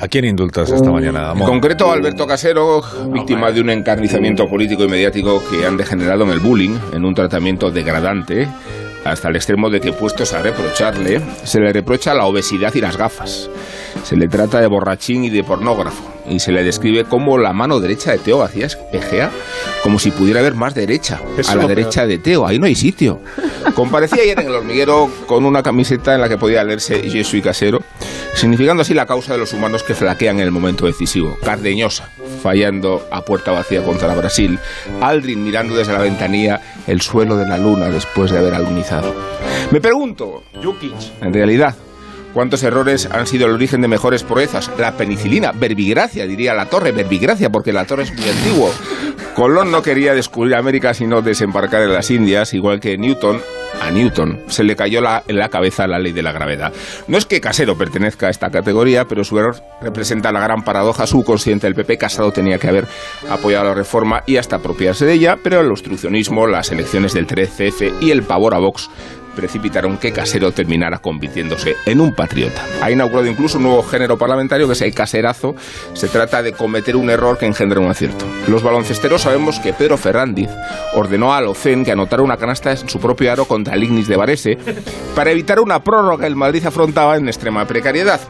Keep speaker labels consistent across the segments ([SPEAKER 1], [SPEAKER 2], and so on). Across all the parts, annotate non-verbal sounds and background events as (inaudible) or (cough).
[SPEAKER 1] ¿A quién indultas esta mañana?
[SPEAKER 2] En concreto, Alberto Casero, víctima de un encarnizamiento político y mediático que han degenerado en el bullying, en un tratamiento degradante, hasta el extremo de que, puestos a reprocharle, se le reprocha la obesidad y las gafas. Se le trata de borrachín y de pornógrafo, y se le describe como la mano derecha de Teo Hacías Egea, como si pudiera haber más derecha, a la derecha de Teo. Ahí no hay sitio. Comparecía ayer en el hormiguero con una camiseta en la que podía leerse Yo soy casero significando así la causa de los humanos que flaquean en el momento decisivo. Cardeñosa, fallando a puerta vacía contra Brasil. Aldrin mirando desde la ventanilla el suelo de la luna después de haber alunizado. Me pregunto, Jukic, en realidad, ¿Cuántos errores han sido el origen de mejores proezas? La penicilina, verbigracia, diría la torre, verbigracia, porque la torre es muy antiguo. Colón no quería descubrir América sino desembarcar en las Indias, igual que Newton a Newton se le cayó en la cabeza la ley de la gravedad. No es que Casero pertenezca a esta categoría, pero su error representa la gran paradoja subconsciente del PP. Casado tenía que haber apoyado la reforma y hasta apropiarse de ella, pero el obstruccionismo, las elecciones del 13F y el pavor a Vox precipitaron que Casero terminara convirtiéndose en un patriota. Ha inaugurado incluso un nuevo género parlamentario que es el caserazo. Se trata de cometer un error que engendra un acierto. Los baloncesteros sabemos que Pedro Ferrandiz ordenó a Locen que anotara una canasta en su propio aro contra el Ignis de Varese para evitar una prórroga que el Madrid afrontaba en extrema precariedad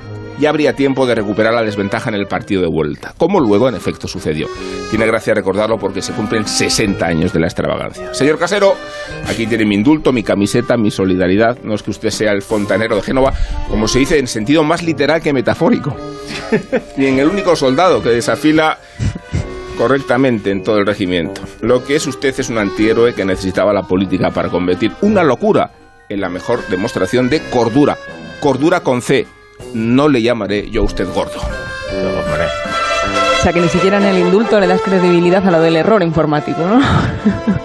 [SPEAKER 2] y habría tiempo de recuperar la desventaja en el partido de vuelta, como luego en efecto sucedió. Tiene gracia recordarlo porque se cumplen 60 años de la extravagancia. Señor Casero, aquí tiene mi indulto, mi camiseta, mi solidaridad. No es que usted sea el fontanero de Génova, como se dice en sentido más literal que metafórico. y en el único soldado que desafila correctamente en todo el regimiento. Lo que es usted es un antihéroe que necesitaba la política para convertir una locura en la mejor demostración de cordura. Cordura con C, no le llamaré yo a usted gordo.
[SPEAKER 3] O sea que ni siquiera en el indulto le das credibilidad a lo del error informático, ¿no? (laughs)